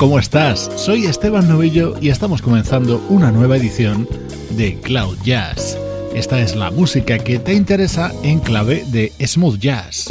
¿Cómo estás? Soy Esteban Novillo y estamos comenzando una nueva edición de Cloud Jazz. Esta es la música que te interesa en clave de smooth jazz.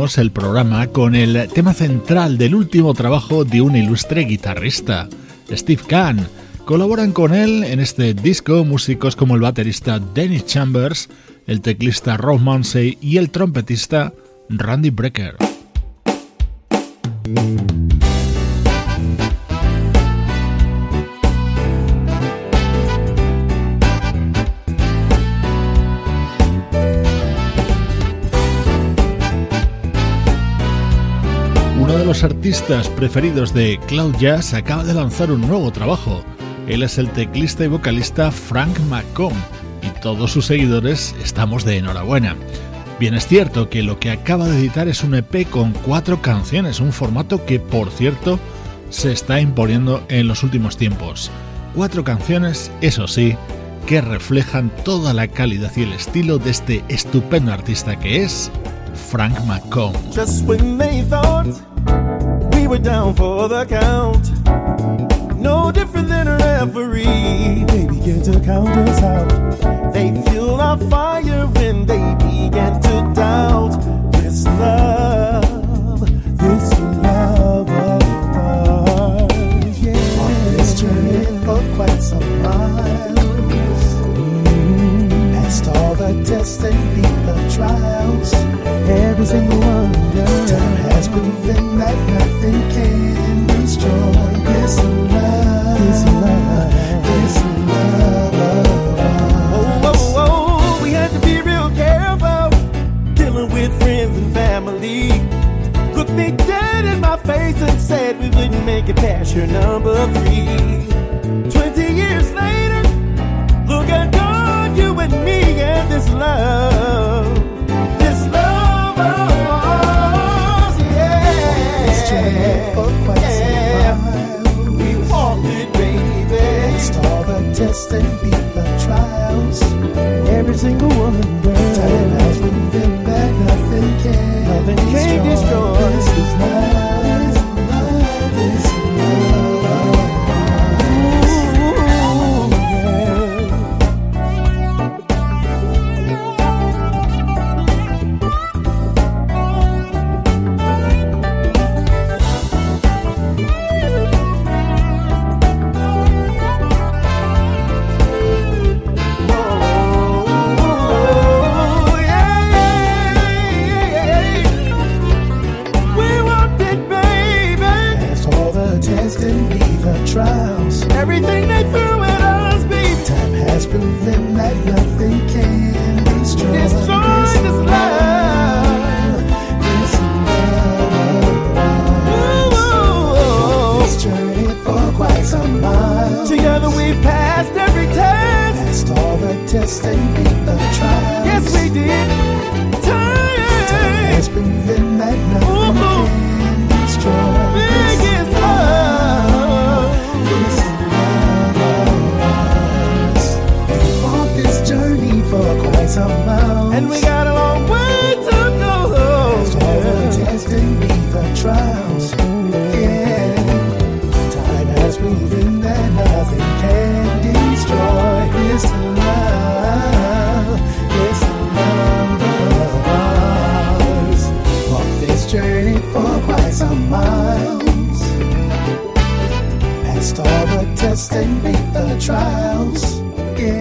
El programa con el tema central del último trabajo de un ilustre guitarrista, Steve Kahn. Colaboran con él en este disco músicos como el baterista Dennis Chambers, el teclista Rob Munsey y el trompetista Randy Brecker. Artistas preferidos de Cloud Jazz acaba de lanzar un nuevo trabajo. Él es el teclista y vocalista Frank McComb y todos sus seguidores estamos de enhorabuena. Bien es cierto que lo que acaba de editar es un EP con cuatro canciones, un formato que por cierto se está imponiendo en los últimos tiempos. Cuatro canciones, eso sí, que reflejan toda la calidad y el estilo de este estupendo artista que es Frank McComb. Were down for the count, no different than a referee, they began to count us out. They fueled our fire when they began to doubt this love, this love of ours. Yeah. On this journey for quite some all the tests and the trials. Every single wonder time has proven that nothing can destroy this love, this love, this love. Oh, oh, oh, we had to be real careful dealing with friends and family. Looked me dead in my face and said we wouldn't make it past your number three. Twenty me, and this love,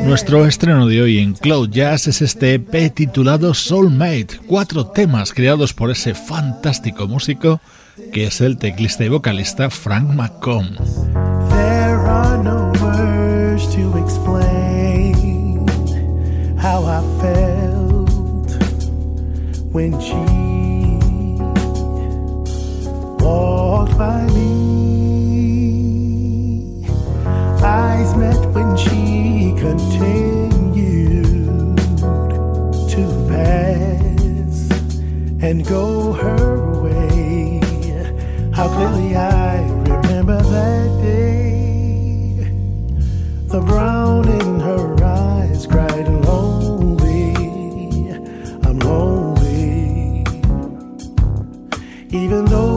Nuestro estreno de hoy en Cloud Jazz es este EP titulado Soulmate, cuatro temas creados por ese fantástico músico que es el teclista y vocalista Frank McComb. When she walked by me. Eyes met when she continued to pass and go her way. How clearly I remember that day. The brown in her eyes cried lonely. I'm lonely. Even though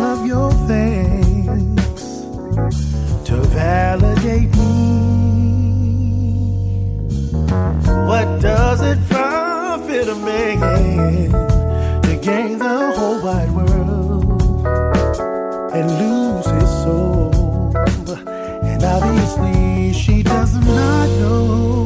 none of your things to validate me. What does it profit a man to gain the whole wide world and lose his soul? And obviously, she does not know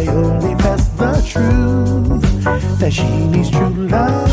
I only pass the truth that she needs true love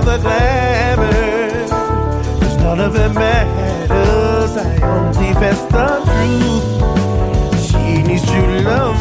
all the glamour. Cause none of it matters. I only fess the truth. She needs true love.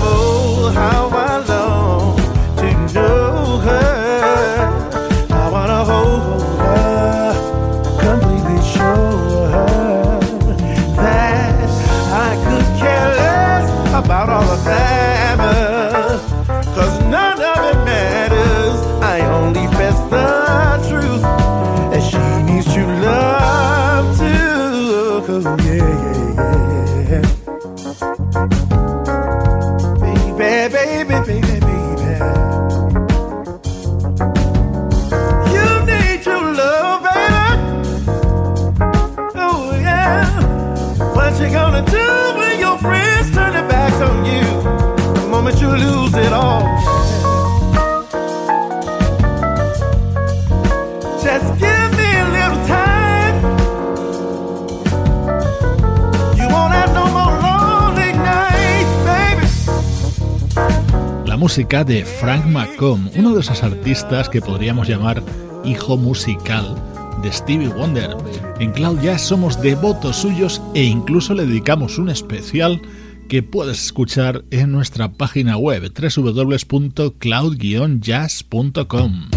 La música de Frank McComb, uno de esos artistas que podríamos llamar hijo musical de Stevie Wonder. En Cloud Jazz somos devotos suyos e incluso le dedicamos un especial que puedes escuchar en nuestra página web www.cloud-jazz.com.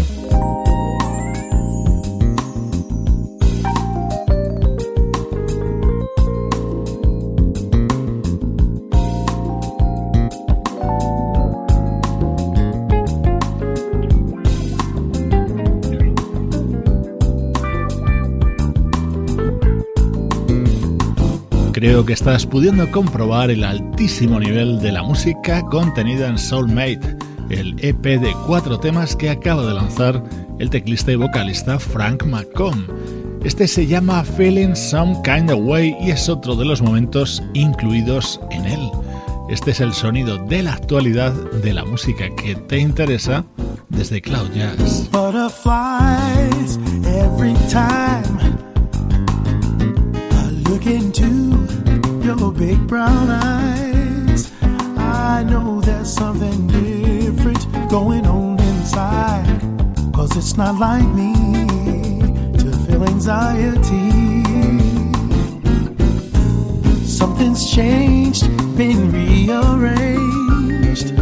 Creo que estás pudiendo comprobar el altísimo nivel de la música contenida en Soulmate, el EP de cuatro temas que acaba de lanzar el teclista y vocalista Frank McComb. Este se llama Feeling Some Kind of Way y es otro de los momentos incluidos en él. Este es el sonido de la actualidad de la música que te interesa desde Cloud Jazz. Big brown eyes. I know there's something different going on inside. Cause it's not like me to feel anxiety. Something's changed, been rearranged.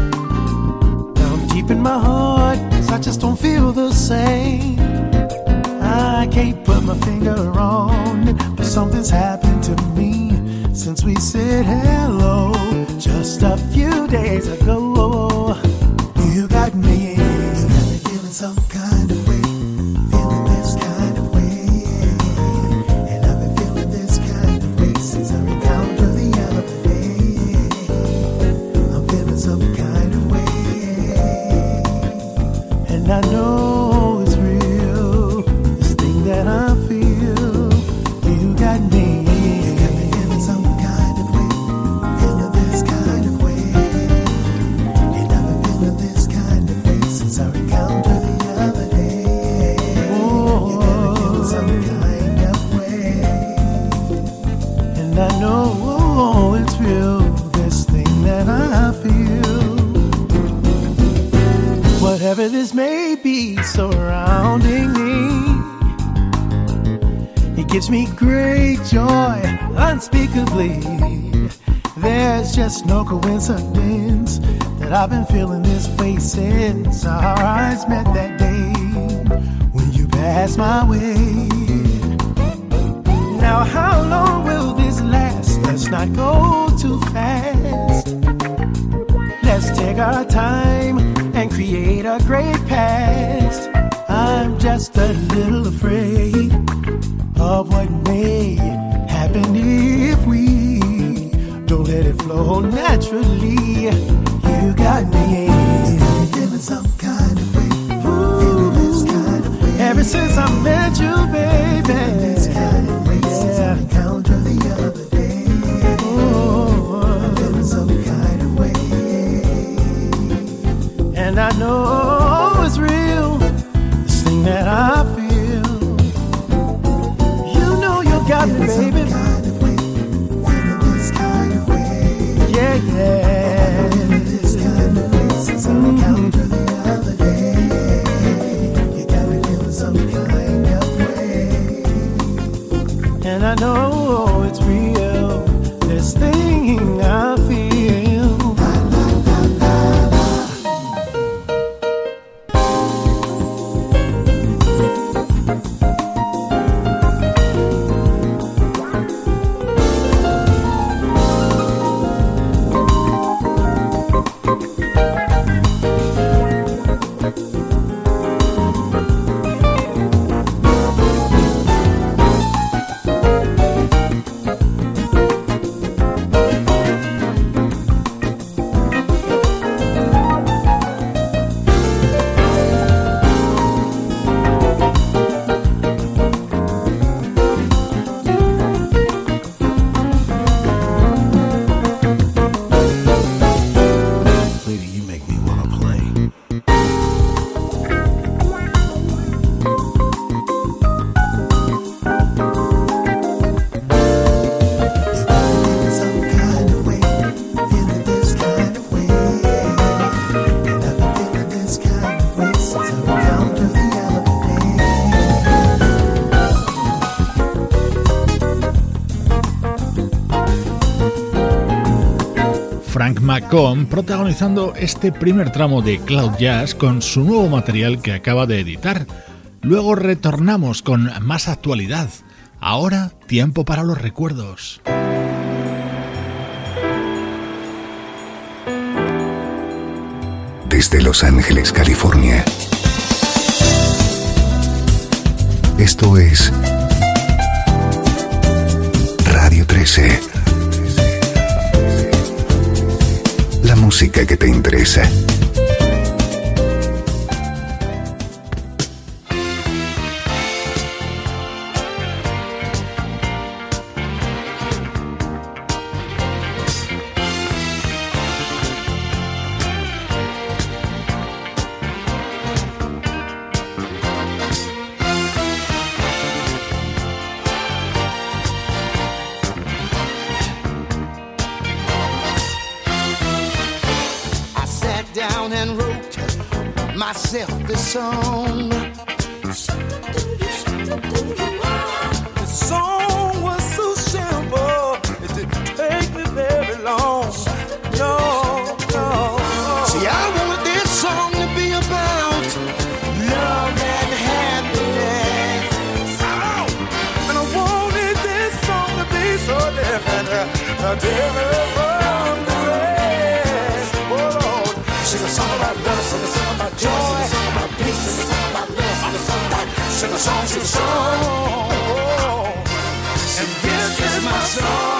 Down deep in my heart, 'cause I just don't feel the same. I can't put my finger on it, but something's happened since we said hello just a few days ago. Whatever this may be surrounding me, it gives me great joy unspeakably. There's just no coincidence that I've been feeling this way since our eyes met that day when you passed my way. Now, how long will this last? Let's not go too fast. Let's take our time and create a great past. I'm just a little afraid of what may happen if we don't let it flow naturally. You got me some kind of way, this kind of way. Ever since I met you, baby, know Protagonizando este primer tramo de Cloud Jazz con su nuevo material que acaba de editar. Luego retornamos con más actualidad. Ahora, tiempo para los recuerdos. Desde Los Ángeles, California. Esto es Radio 13. Que te interesa. and wrote myself this song. The song was so simple, it didn't take me very long. No, no. See, I wanted this song to be about love and happiness. Oh, and I wanted this song to be so different, different. songs to song. And this is my song.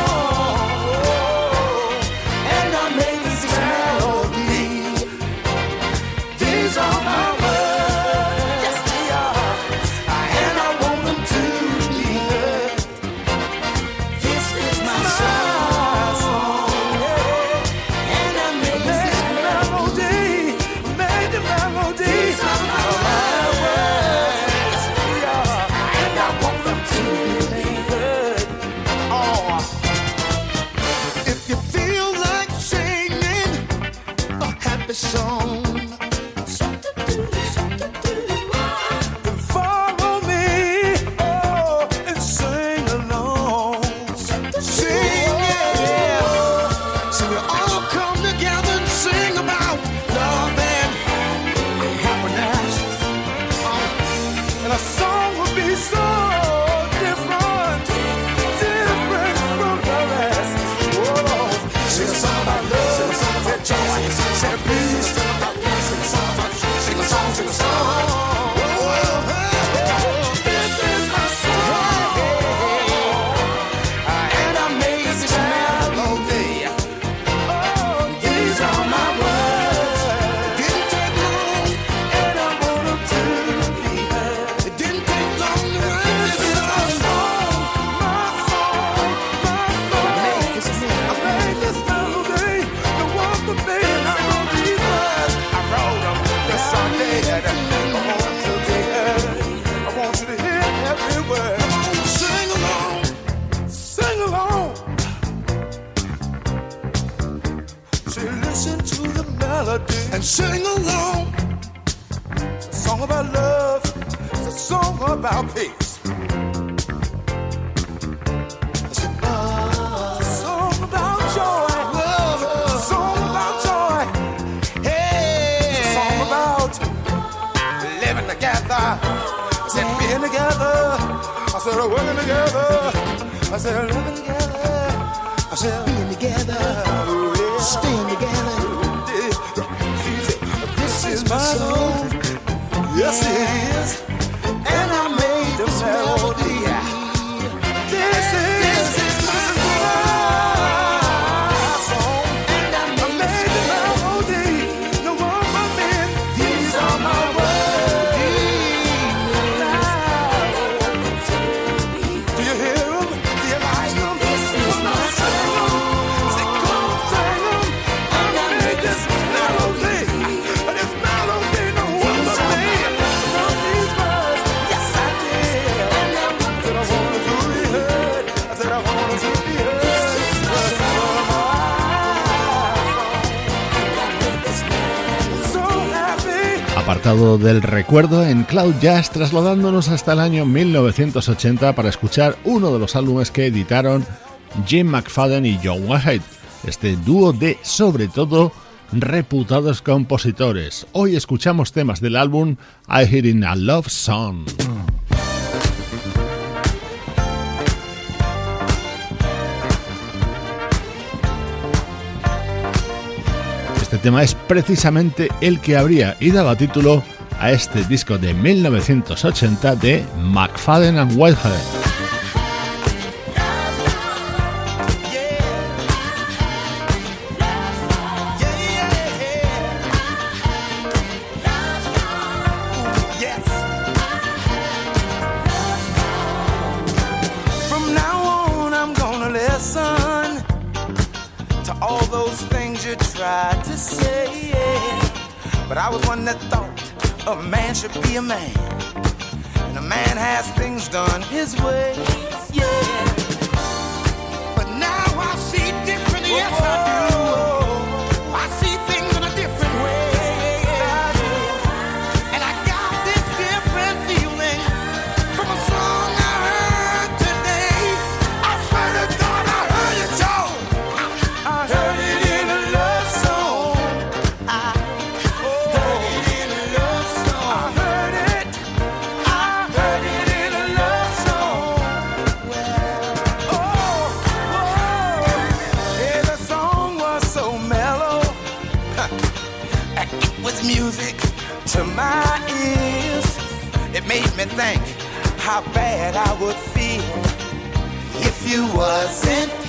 apartado del recuerdo en Cloud Jazz, trasladándonos hasta el año 1980 para escuchar uno de los álbumes que editaron Jim McFadden y John Whitehead, este dúo de, sobre todo, reputados compositores. Hoy escuchamos temas del álbum I Hearing a Love Song. Este tema es precisamente el que habría y daba título a este disco de 1980 de McFadden and Whitehead. if you wasn't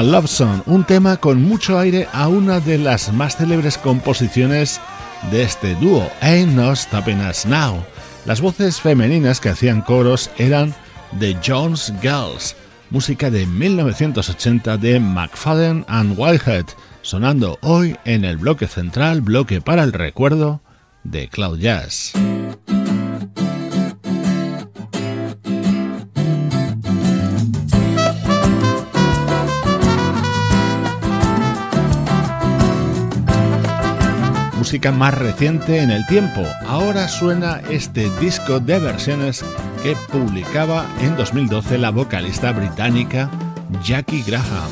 Love Song, un tema con mucho aire a una de las más célebres composiciones de este dúo, Ain't No Stopping Us Now. Las voces femeninas que hacían coros eran The Jones Girls, música de 1980 de McFadden and Whitehead, sonando hoy en el bloque central, bloque para el recuerdo de Cloud Jazz. Más reciente en el tiempo. Ahora suena este disco de versiones que publicaba en 2012 la vocalista británica Jackie Graham.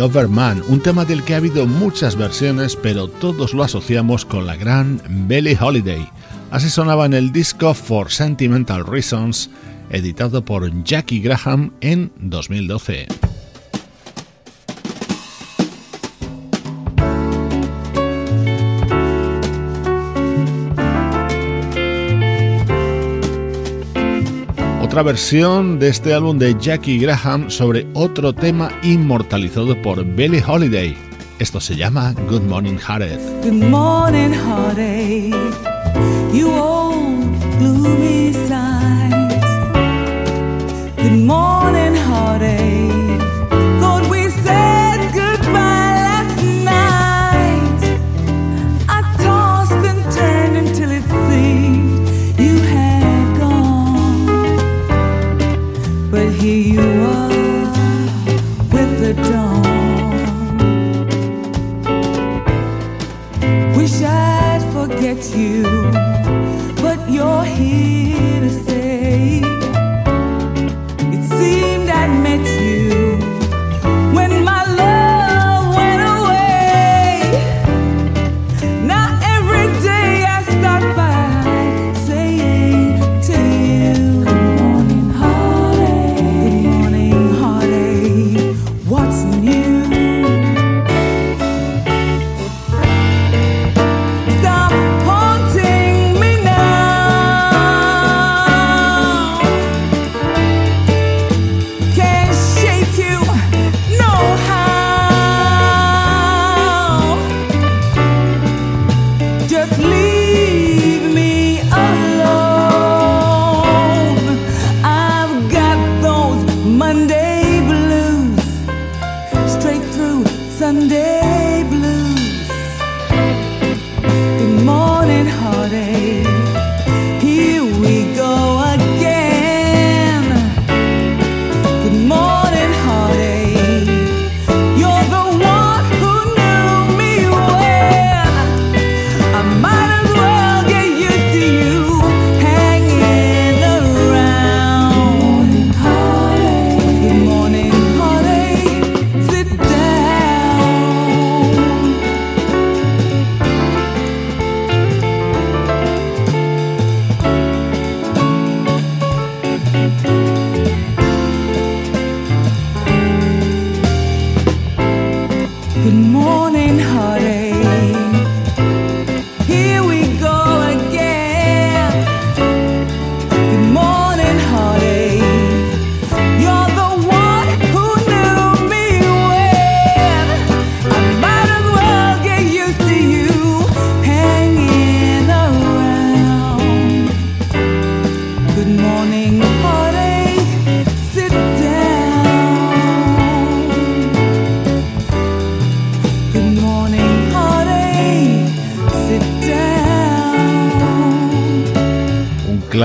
Loverman, un tema del que ha habido muchas versiones, pero todos lo asociamos con la gran Billie Holiday. Así sonaba en el disco For Sentimental Reasons, editado por Jackie Graham en 2012. Otra versión de este álbum de Jackie Graham sobre otro tema inmortalizado por Billie Holiday. Esto se llama Good Morning Heartache. Good morning. Good morning, heartache.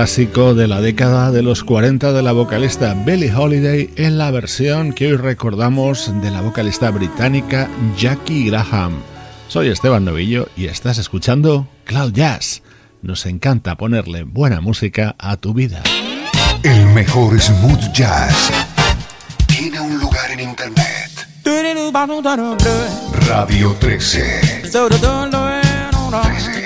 Clásico de la década de los 40 de la vocalista Billie Holiday en la versión que hoy recordamos de la vocalista británica Jackie Graham. Soy Esteban Novillo y estás escuchando Cloud Jazz. Nos encanta ponerle buena música a tu vida. El mejor smooth jazz tiene un lugar en internet. Radio 13. 13.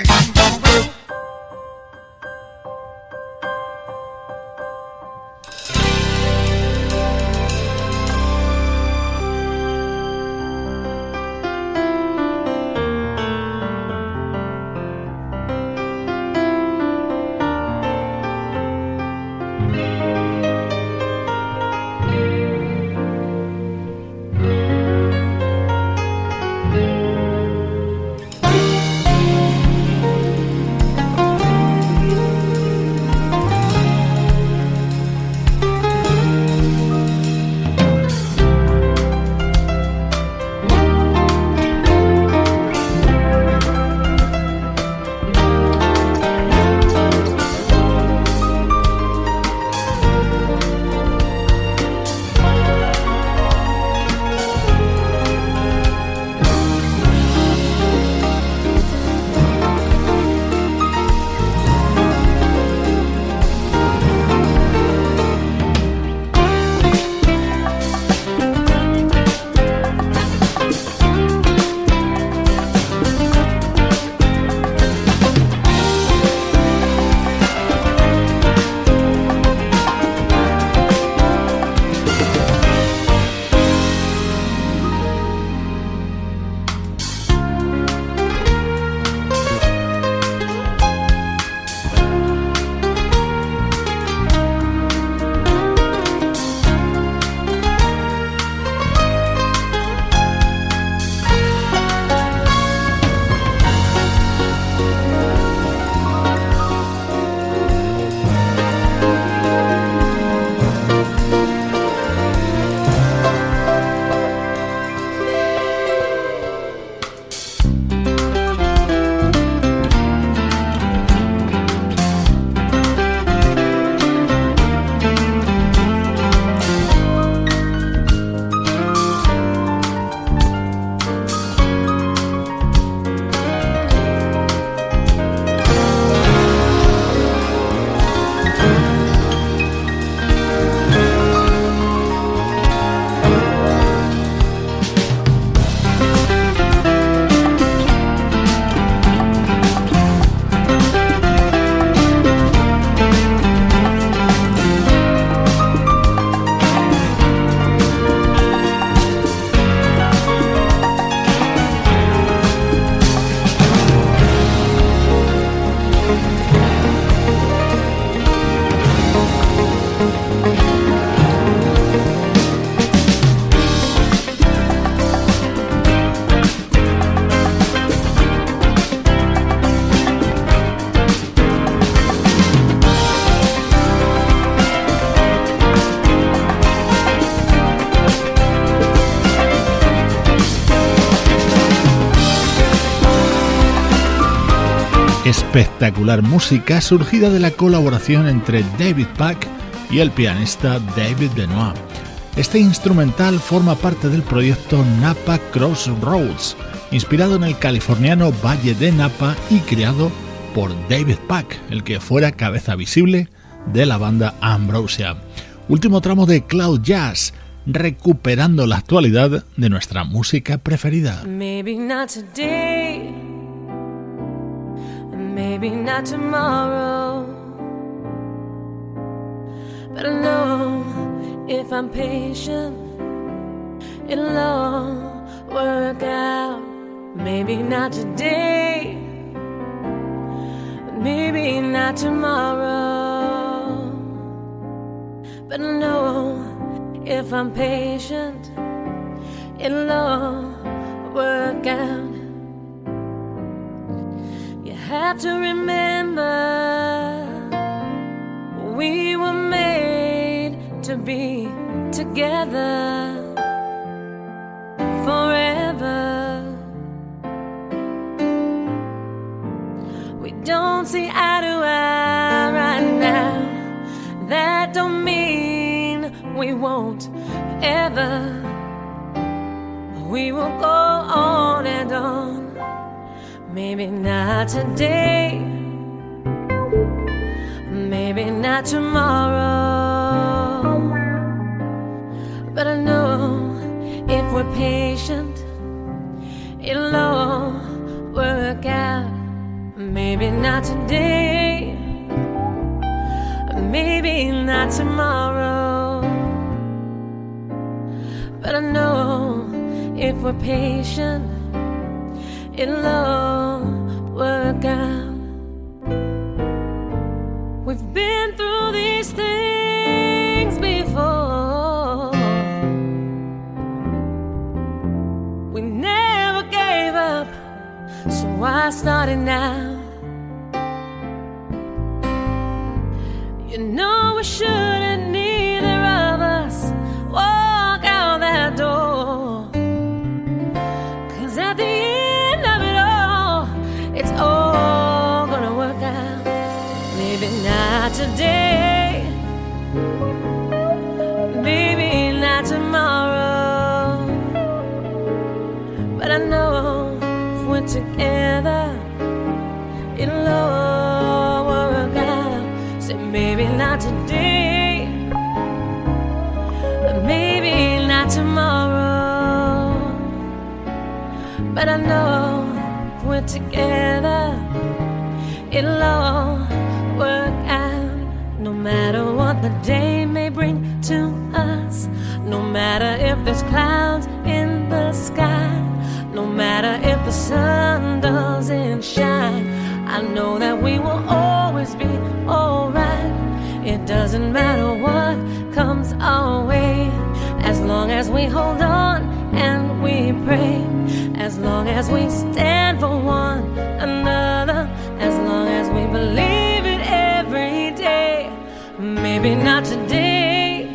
Espectacular música surgida de la colaboración entre David Pack y el pianista David Benoit. Este instrumental forma parte del proyecto Napa Crossroads, inspirado en el californiano Valle de Napa y creado por David Pack, el que fuera cabeza visible de la banda Ambrosia. Último tramo de Cloud Jazz, recuperando la actualidad de nuestra música preferida. Maybe not today, maybe not tomorrow, but I know if I'm patient, it'll all work out. Maybe not today, maybe not tomorrow, but I know if I'm patient, it'll all work out. Have to remember we were made to be together forever. We don't see eye to eye right now. That don't mean we won't ever. We will go on and on. Maybe not today, maybe not tomorrow. But I know if we're patient, it'll all work out. Maybe not today, maybe not tomorrow. But I know if we're patient, it'll all work out. We've been through these things before. We never gave up, so why start it now? Together, it'll all work out, no matter what the day may bring to us, no matter if there's clouds in the sky, no matter if the sun doesn't shine, I know that we will always be alright. It doesn't matter what comes our way, as long as we hold on and we pray, as long as we stand Maybe not today,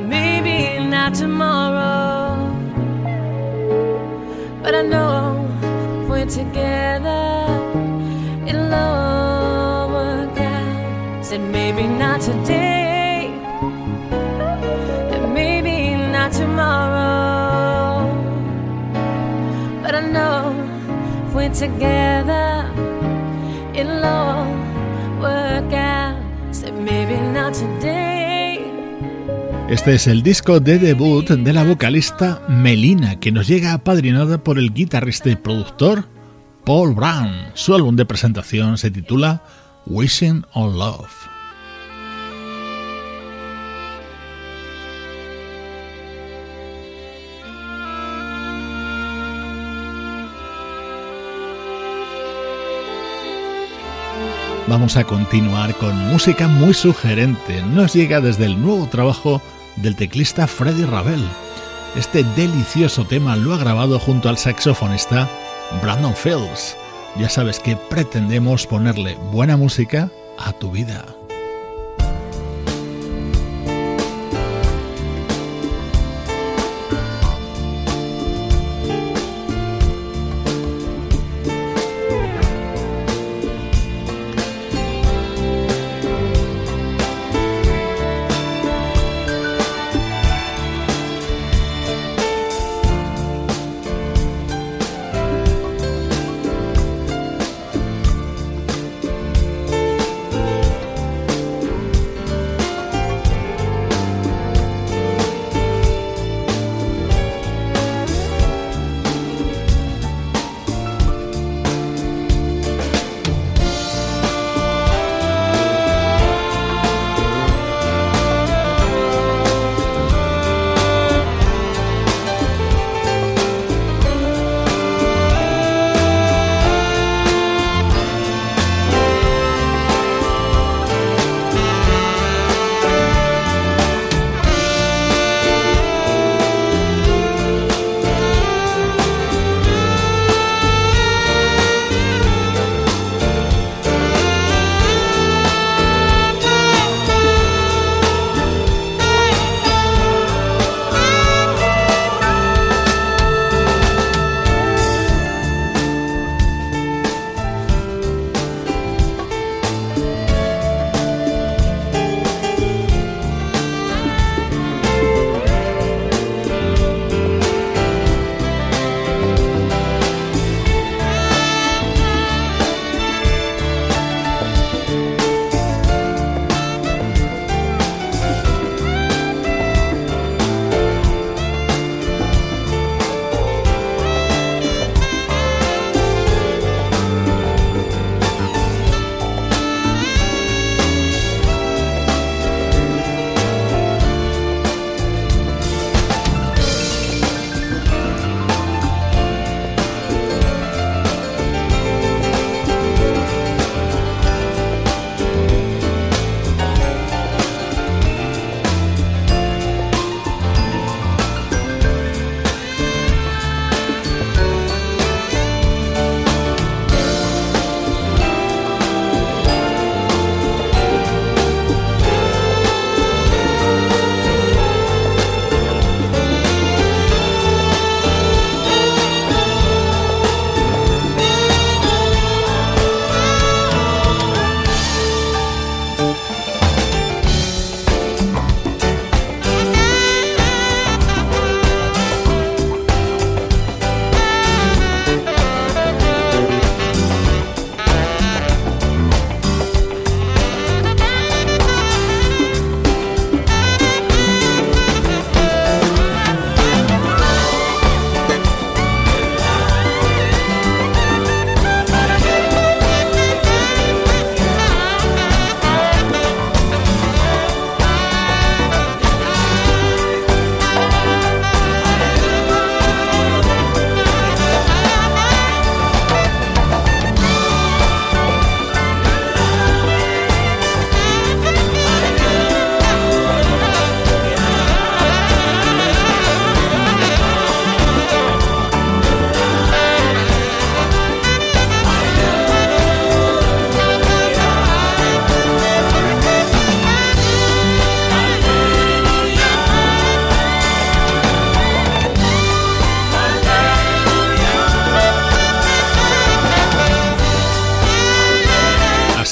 maybe not tomorrow. But I know if we're together, it'll all work out. Said maybe not today, and maybe not tomorrow. But I know if we're together, it'll all. Este es el disco de debut de la vocalista Melina, que nos llega apadrinada por el guitarrista y productor Paul Brown. Su álbum de presentación se titula Wishing on Love. Vamos a continuar con música muy sugerente. Nos llega desde el nuevo trabajo del teclista Freddy Ravel. Este delicioso tema lo ha grabado junto al saxofonista Brandon Fields. Ya sabes que pretendemos ponerle buena música a tu vida.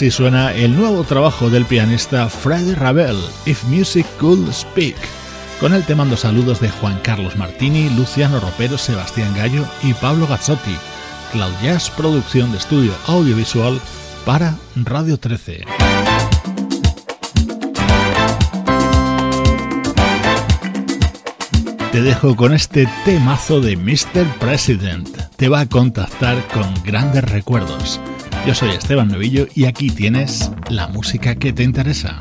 Así suena el nuevo trabajo del pianista Freddy Ravel, If Music Could Speak, con el te mando saludos de Juan Carlos Martini, Luciano Ropero, Sebastián Gallo y Pablo Gazzotti. Cloud producción de estudio audiovisual para Radio 13. Te dejo con este temazo de Mr. President. Te va a contactar con grandes recuerdos. Yo soy Esteban Novillo y aquí tienes la música que te interesa.